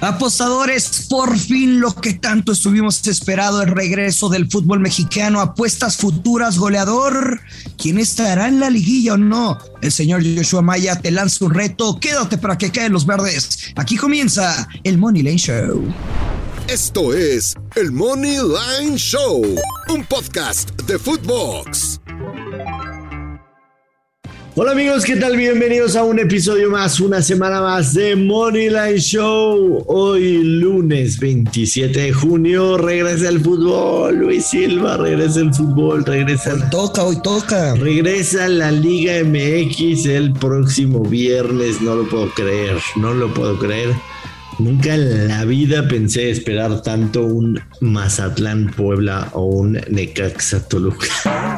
Apostadores, por fin lo que tanto estuvimos esperado, el regreso del fútbol mexicano, apuestas futuras, goleador. ¿Quién estará en la liguilla o no? El señor Joshua Maya te lanza un reto, quédate para que caen los verdes. Aquí comienza el Money Lane Show. Esto es el Money Line Show, un podcast de Footbox. Hola amigos, ¿qué tal? Bienvenidos a un episodio más, una semana más de Moneyline Show. Hoy lunes 27 de junio regresa el fútbol. Luis Silva regresa el fútbol, regresa. Hoy toca, hoy toca. Regresa la Liga MX el próximo viernes. No lo puedo creer, no lo puedo creer. Nunca en la vida pensé esperar tanto un Mazatlán Puebla o un Necaxa Toluca.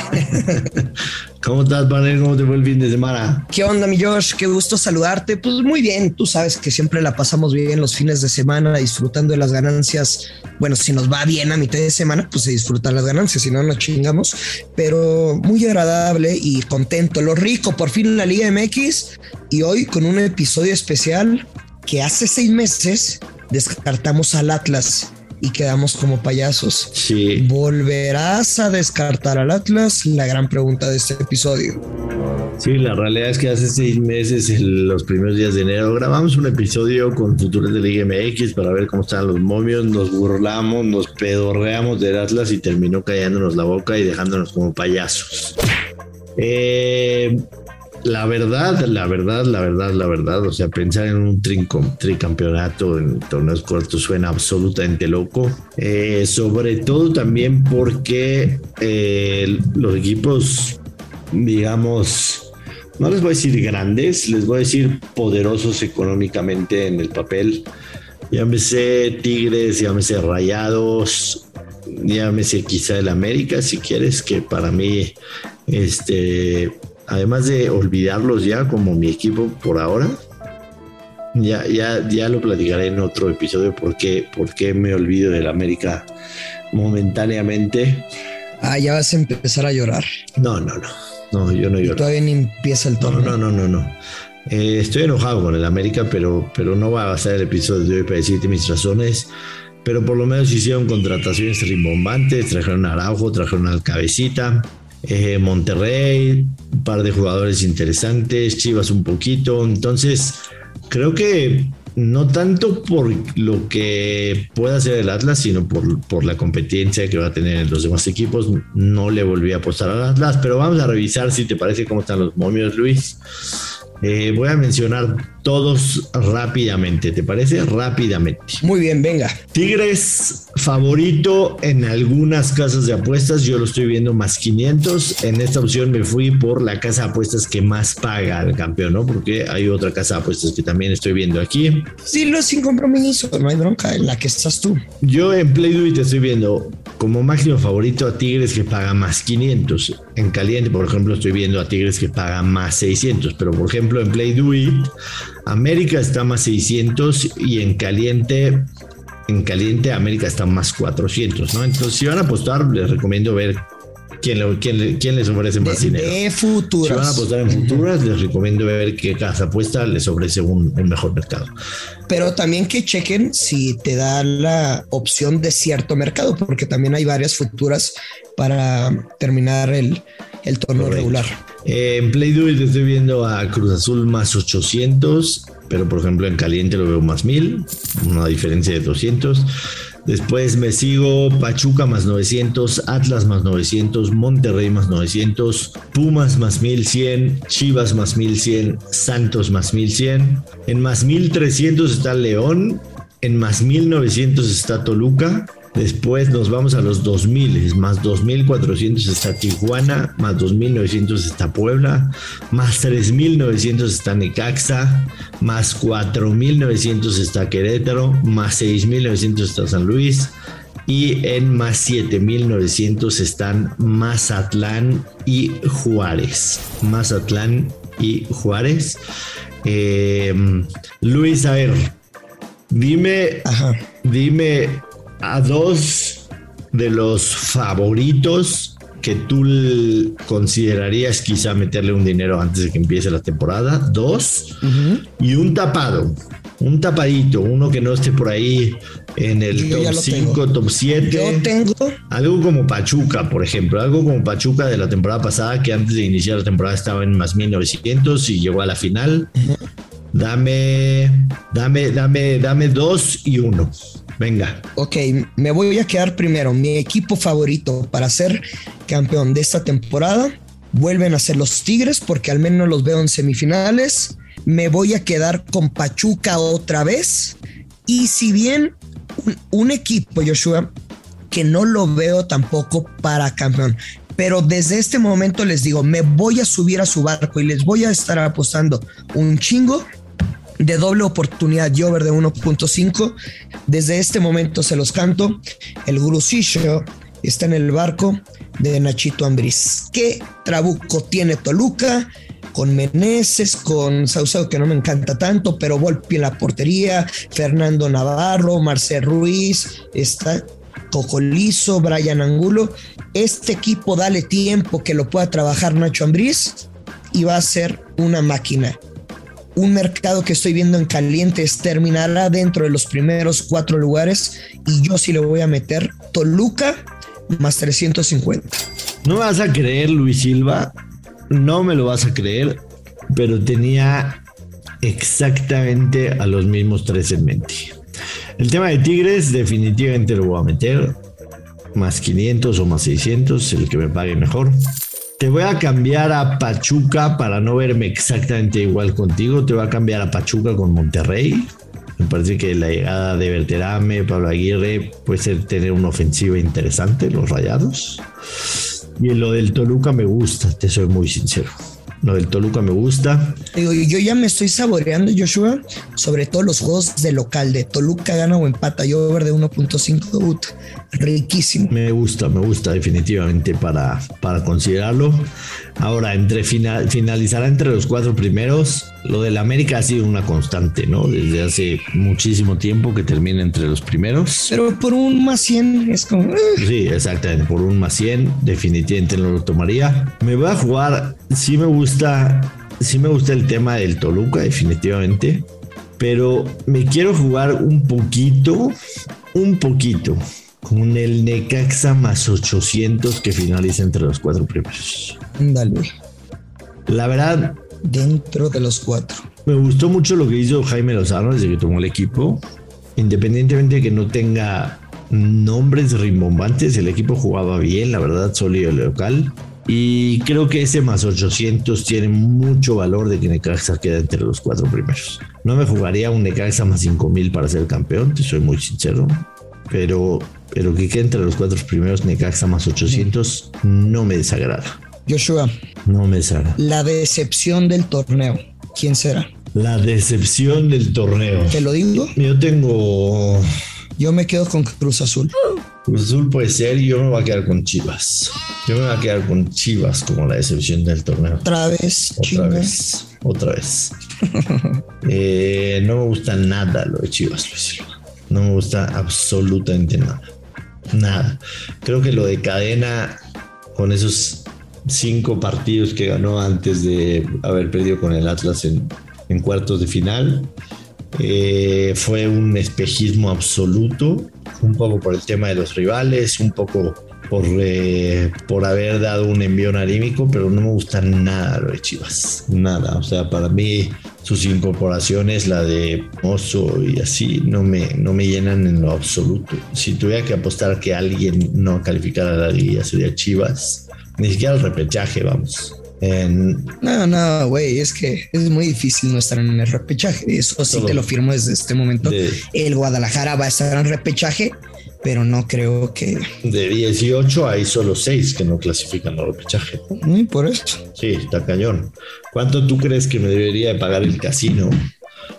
¿Cómo estás, panel? ¿Cómo te fue el fin de semana? ¿Qué onda, mi Josh? Qué gusto saludarte. Pues muy bien, tú sabes que siempre la pasamos bien los fines de semana disfrutando de las ganancias. Bueno, si nos va bien a mitad de semana, pues se disfrutan las ganancias, si no nos chingamos. Pero muy agradable y contento. Lo rico, por fin la Liga MX y hoy con un episodio especial que hace seis meses descartamos al Atlas y quedamos como payasos. Sí. ¿Volverás a descartar al Atlas? La gran pregunta de este episodio. Sí, la realidad es que hace seis meses, en los primeros días de enero, grabamos un episodio con futuros de Liga MX para ver cómo están los momios, nos burlamos, nos pedorreamos del Atlas y terminó callándonos la boca y dejándonos como payasos. Eh, la verdad, la verdad, la verdad, la verdad, o sea, pensar en un tricampeonato en torneos cortos suena absolutamente loco. Eh, sobre todo también porque eh, los equipos, digamos, no les voy a decir grandes, les voy a decir poderosos económicamente en el papel. Llámese Tigres, llámese Rayados, llámese quizá el América, si quieres, que para mí, este además de olvidarlos ya como mi equipo por ahora, ya, ya, ya lo platicaré en otro episodio porque, porque me olvido del América momentáneamente. Ah, ya vas a empezar a llorar. No, no, no. No, yo no lloro. todavía ni empieza el No, torneo. no, no, no, no. Eh, estoy enojado con el América, pero, pero no va a basar el episodio de hoy para decirte mis razones. Pero por lo menos hicieron contrataciones rimbombantes, trajeron a Araujo, trajeron al Cabecita, eh, Monterrey, un par de jugadores interesantes, Chivas un poquito. Entonces, creo que no tanto por lo que pueda hacer el Atlas, sino por, por la competencia que va a tener en los demás equipos. No le volví a apostar al Atlas, pero vamos a revisar si te parece cómo están los momios, Luis. Eh, voy a mencionar todos rápidamente, ¿te parece? Rápidamente. Muy bien, venga. Tigres favorito en algunas casas de apuestas, yo lo estoy viendo más 500. En esta opción me fui por la casa de apuestas que más paga al campeón, ¿no? Porque hay otra casa de apuestas que también estoy viendo aquí. Dilo sin compromiso, no hay bronca en la que estás tú. Yo en Play te estoy viendo como máximo favorito a Tigres que paga más 500. En caliente, por ejemplo, estoy viendo a Tigres que paga más 600. Pero por ejemplo, en Play América está más 600 y en caliente, en caliente América está más 400, ¿no? Entonces, si van a apostar, les recomiendo ver quién, lo- quién le- quién les ofrece más De, dinero. de Si van a futuras. apostar en futuras, les recomiendo ver qué casa apuesta les ofrece un, mejor mercado. Pero también que chequen si te da la opción de cierto mercado, porque también hay varias futuras para terminar el, el torneo Correcto. regular. Eh, en Play Do It estoy viendo a Cruz Azul más 800, pero por ejemplo en caliente lo veo más 1000, una diferencia de 200. Después me sigo Pachuca más 900, Atlas más 900, Monterrey más 900, Pumas más 1100, Chivas más 1100, Santos más 1100. En más 1300 está León, en más 1900 está Toluca, Después nos vamos a los 2000, más 2400 está Tijuana, más 2900 está Puebla, más 3900 está Necaxa, más 4900 está Querétaro, más 6900 está San Luis y en más 7900 están Mazatlán y Juárez. Mazatlán y Juárez. Eh, Luis, a ver, dime, dime a dos de los favoritos que tú considerarías quizá meterle un dinero antes de que empiece la temporada, dos, y un tapado, un tapadito, uno que no esté por ahí en el top 5, top 7. Yo tengo. Algo como Pachuca, por ejemplo, algo como Pachuca de la temporada pasada, que antes de iniciar la temporada estaba en más 1900 y llegó a la final. Dame, dame, dame, dame dos y uno. Venga. Ok, me voy a quedar primero. Mi equipo favorito para ser campeón de esta temporada vuelven a ser los Tigres porque al menos los veo en semifinales. Me voy a quedar con Pachuca otra vez. Y si bien un, equipo, Joshua, que no lo veo tampoco para campeón, pero desde este momento les digo, me voy a subir a su barco y les voy a estar apostando un chingo de doble oportunidad y over de 1.5. Desde este momento se los canto. El Gurusillo está en el barco de Nachito Ambriz. ¿Qué trabuco tiene Toluca? Con Meneses, con Saucedo, que no me encanta tanto, pero Volpi en la portería, Fernando Navarro, Marcel Ruiz, está Cocolizo, Brian Angulo. Este equipo, dale tiempo que lo pueda trabajar Nacho Ambriz y va a ser una máquina un mercado que estoy viendo en calientes terminará dentro de los primeros cuatro lugares y yo sí le voy a meter Toluca más 350. No vas a creer, Luis Silva, no me lo vas a creer, pero tenía exactamente a los mismos tres en mente. El tema de Tigres definitivamente lo voy a meter más 500 o más 600, el que me pague mejor. Te voy a cambiar a Pachuca para no verme exactamente igual contigo. Te voy a cambiar a Pachuca con Monterrey. Me parece que la llegada de Berterame, Pablo Aguirre, puede ser tener una ofensiva interesante, los rayados. Y lo del Toluca me gusta, te soy muy sincero. Lo del Toluca me gusta. Digo, yo ya me estoy saboreando, Joshua, sobre todo los juegos de local, de Toluca gana o empata. Yo over de 1.5, riquísimo. Me gusta, me gusta definitivamente para, para considerarlo. Ahora, entre final, finalizará entre los cuatro primeros. Lo del América ha sido una constante, ¿no? Desde hace muchísimo tiempo que termina entre los primeros. Pero por un más 100 es como. Eh. Sí, exactamente. Por un más 100, definitivamente no lo tomaría. Me voy a jugar. Sí me gusta. Sí me gusta el tema del Toluca, definitivamente. Pero me quiero jugar un poquito, un poquito con el Necaxa más 800 que finaliza entre los cuatro primeros. Dale. La verdad. Dentro de los cuatro. Me gustó mucho lo que hizo Jaime Lozano desde que tomó el equipo. Independientemente de que no tenga nombres rimbombantes, el equipo jugaba bien, la verdad, sólido local. Y creo que ese más 800 tiene mucho valor de que Necaxa quede entre los cuatro primeros. No me jugaría un Necaxa más 5000 para ser campeón, te soy muy sincero. Pero, pero que quede entre los cuatro primeros Necaxa más 800 no me desagrada. Joshua. No me desagrada. La decepción del torneo. ¿Quién será? La decepción del torneo. ¿Te lo digo? Yo tengo. Yo me quedo con Cruz Azul. Cruz Azul puede ser y yo me voy a quedar con Chivas. Yo me voy a quedar con Chivas como la decepción del torneo. Otra vez, Otra vez. Otra vez. Eh, no me gusta nada lo de Chivas, Luis No me gusta absolutamente nada. Nada. Creo que lo de cadena con esos cinco partidos que ganó antes de haber perdido con el Atlas en, cuartos de final. Eh, fue un espejismo absoluto, un poco por el tema de los rivales, un poco por, eh, por haber dado un envío anímico, pero no me gusta nada lo de Chivas, nada. O sea, para mí sus incorporaciones, la de Mozo y así, no me, no me llenan en lo absoluto. Si tuviera que apostar que alguien no calificara la liga sería Chivas, ni siquiera el repechaje, vamos. En, No, no, güey, es que es muy difícil no estar en el repechaje. Eso sí Todo. te lo firmo desde este momento. De- El Guadalajara va a estar en repechaje, pero no creo que. de 18 hay solo 6 que no clasifican al repechaje. Mm, por eso. Sí, está cañón. ¿Cuánto tú crees que me debería de pagar el casino?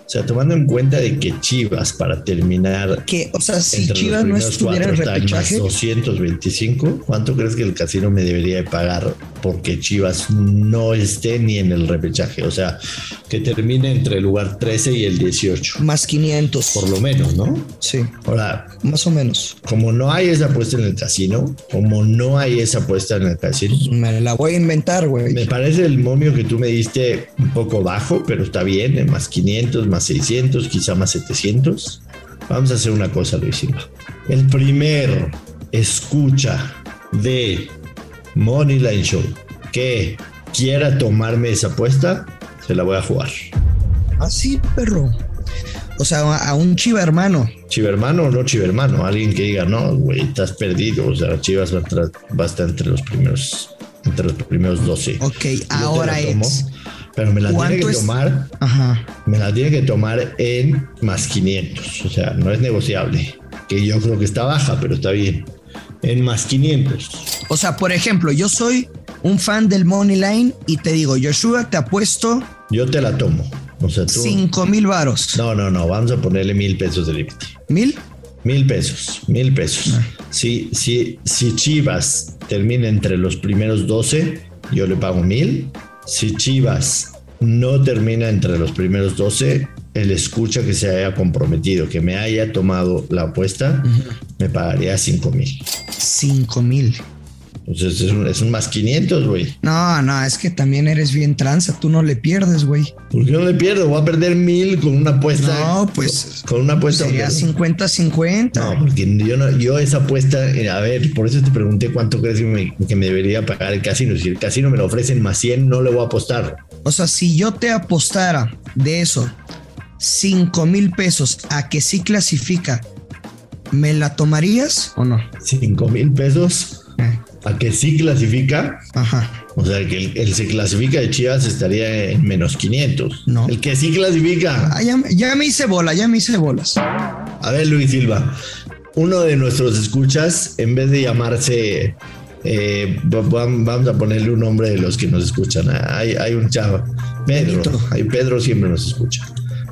O sea, tomando en cuenta de que Chivas para terminar Que, o sea, si entre Chivas los no primeros estuviera en cuatro está en más repechaje, 225, ¿cuánto crees que el casino me debería de pagar porque Chivas no esté ni en el repechaje? O sea, que termine entre el lugar 13 y el 18, más 500. por lo menos, ¿no? Sí, Ahora, más o menos. como no hay esa apuesta en el casino, como no hay esa apuesta en el casino, Me la voy a inventar, güey. me parece el momio que tú me diste un poco bajo, pero está bien, en más 500, más 600, quizá más 700. Vamos a hacer una cosa, Luis Silva. El primer escucha de Moneyline Show que quiera tomarme esa apuesta, se la voy a jugar. Así, Ah, perro. O sea, a un chiva hermano. Chivermano o no chivermano, alguien que diga, no, güey, estás perdido. O sea, Chivas va a, tra- va a estar entre los primeros, entre los primeros 12. Ok, Yo ahora es. Pero me la tiene ¿Cuánto que es? tomar Ajá. me la tiene que tomar en más 500. O sea, no es negociable. Que yo creo que está baja, pero está bien. En más 500. O sea, por ejemplo, yo soy un fan del Money Line y te digo, Joshua, te apuesto Yo te la tomo. O sea, tú. 5 mil varos. No, no, no. Vamos a ponerle mil pesos de límite. ¿Mil? Mil pesos. Mil pesos. Si, si, si Chivas termina entre los primeros 12, yo le pago mil. Si Chivas no termina entre los primeros 12, el escucha que se haya comprometido, que me haya tomado la apuesta, me pagaría cinco mil. 5 mil. Entonces es un, es un más 500, güey. No, no, es que también eres bien tranza. Tú no le pierdes, güey. ¿Por qué no le pierdo? Voy a perder mil con una apuesta. No, pues, Con una apuesta. Sería porque- 50-50. No, porque yo, no, yo esa apuesta, eh, a ver, por eso te pregunté cuánto crees que me, que me debería pagar el casino. Si el casino me lo ofrecen más 100, no le voy a apostar. O sea, si yo te apostara de eso 5 mil pesos a que sí clasifica, ¿me la tomarías o no? 5 mil pesos Eh, a que sí clasifica. Ajá. O sea, que el, el se clasifica de Chivas estaría en menos 500. No. El que sí clasifica. Ah, ya, ya me hice bola, ya me hice bolas. A ver, Luis Silva, uno de nuestros escuchas, en vez de llamarse, eh, va- va- vamos a ponerle un nombre de los que nos escuchan. Hay, hay un chavo, Pedro, hay Pedro siempre nos escucha.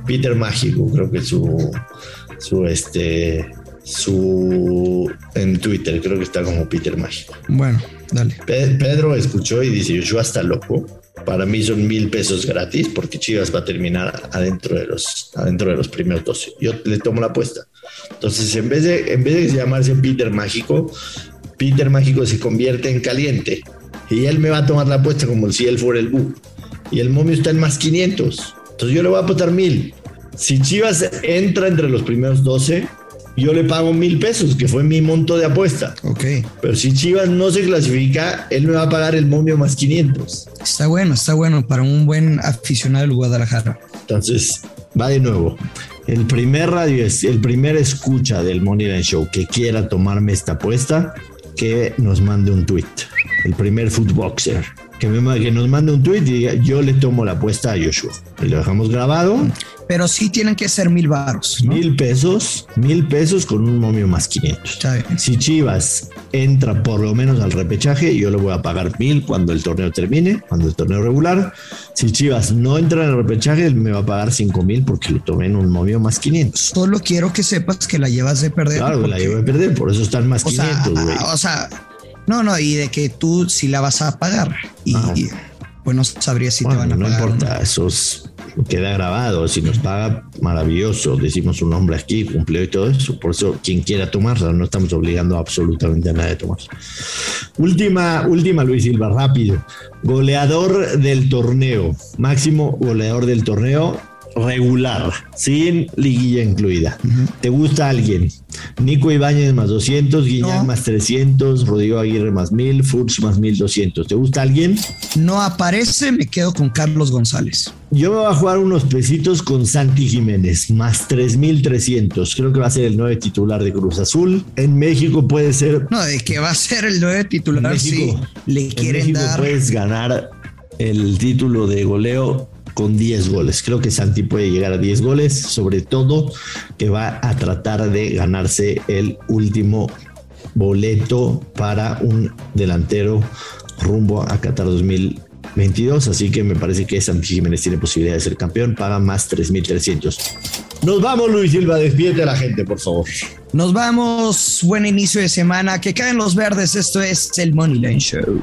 Peter Mágico, creo que su, su, este, su, en Twitter, creo que está como Peter Mágico. Bueno, dale. Pe- Pedro escuchó y dice, yo hasta loco. Para mí son mil pesos gratis porque Chivas va a terminar adentro de los, adentro de los primeros 12. Yo le tomo la apuesta. Entonces, en vez de, en vez de llamarse Peter Mágico, Peter Mágico se convierte en caliente. Y él me va a tomar la apuesta como si él fuera el Bu. Y el momio está en más 500. Entonces yo le voy a apostar mil. Si Chivas entra entre los primeros 12, yo le pago mil pesos, que fue mi monto de apuesta. Ok. Pero si Chivas no se clasifica, él me va a pagar el momio más 500. Está bueno, está bueno para un buen aficionado del Guadalajara. Entonces, va de nuevo. El primer radio es el primer escucha del Moneyline Show que quiera tomarme esta apuesta, que nos mande un tweet. El primer footboxer que, me, que nos mande un tweet y diga yo le tomo la apuesta a Joshua. Y lo dejamos grabado. Pero sí tienen que ser mil varos. ¿no? Mil pesos, mil pesos con un momio más 500. Está bien. Si Chivas entra por lo menos al repechaje, yo le voy a pagar mil cuando el torneo termine, cuando el torneo regular. Si Chivas no entra en el repechaje, me va a pagar cinco mil porque lo tomé en un movio más 500. Solo quiero que sepas que la llevas de perder. Claro, que la porque- llevo a perder, por eso están más o sea, 500, güey. o sea, no, no, y de que tú sí la vas a pagar. Y, Ah. y, pues no sabría si Bueno, te van a no pagar. o importa, eso es- queda grabado. Si nos paga, maravilloso. Decimos un nombre aquí, cumplió y todo eso. Por eso, quien quiera tomarla, no estamos obligando absolutamente a nadie a tomar. Última, última, Luis Silva, rápido. Goleador del torneo, máximo goleador del torneo. Regular, sin liguilla incluida. ¿Te gusta alguien? Nico Ibáñez más 200, Guiñac No. más 300, Rodrigo Aguirre más 1000, Furch más 1200. ¿Te gusta alguien? No aparece, me quedo con Carlos González. Yo me voy a jugar unos pesitos con Santi Jiménez, más 3300. Creo que va a ser el nueve titular de Cruz Azul. En México puede ser. No, de que va a ser el nueve En titular, México, sí. Le en quieren México dar. puedes ganar el título de goleo con 10 goles. Creo que Santi puede llegar a 10 goles, sobre todo que va a tratar de ganarse el último boleto para un delantero rumbo a Qatar 2022. Así que me parece que Santi Jiménez tiene posibilidad de ser campeón. Paga más 3.300. Nos vamos, Luis Silva. Despídete a la gente, por favor. Nos vamos. Buen inicio de semana. Que caen los verdes. Esto es el Money Line Show.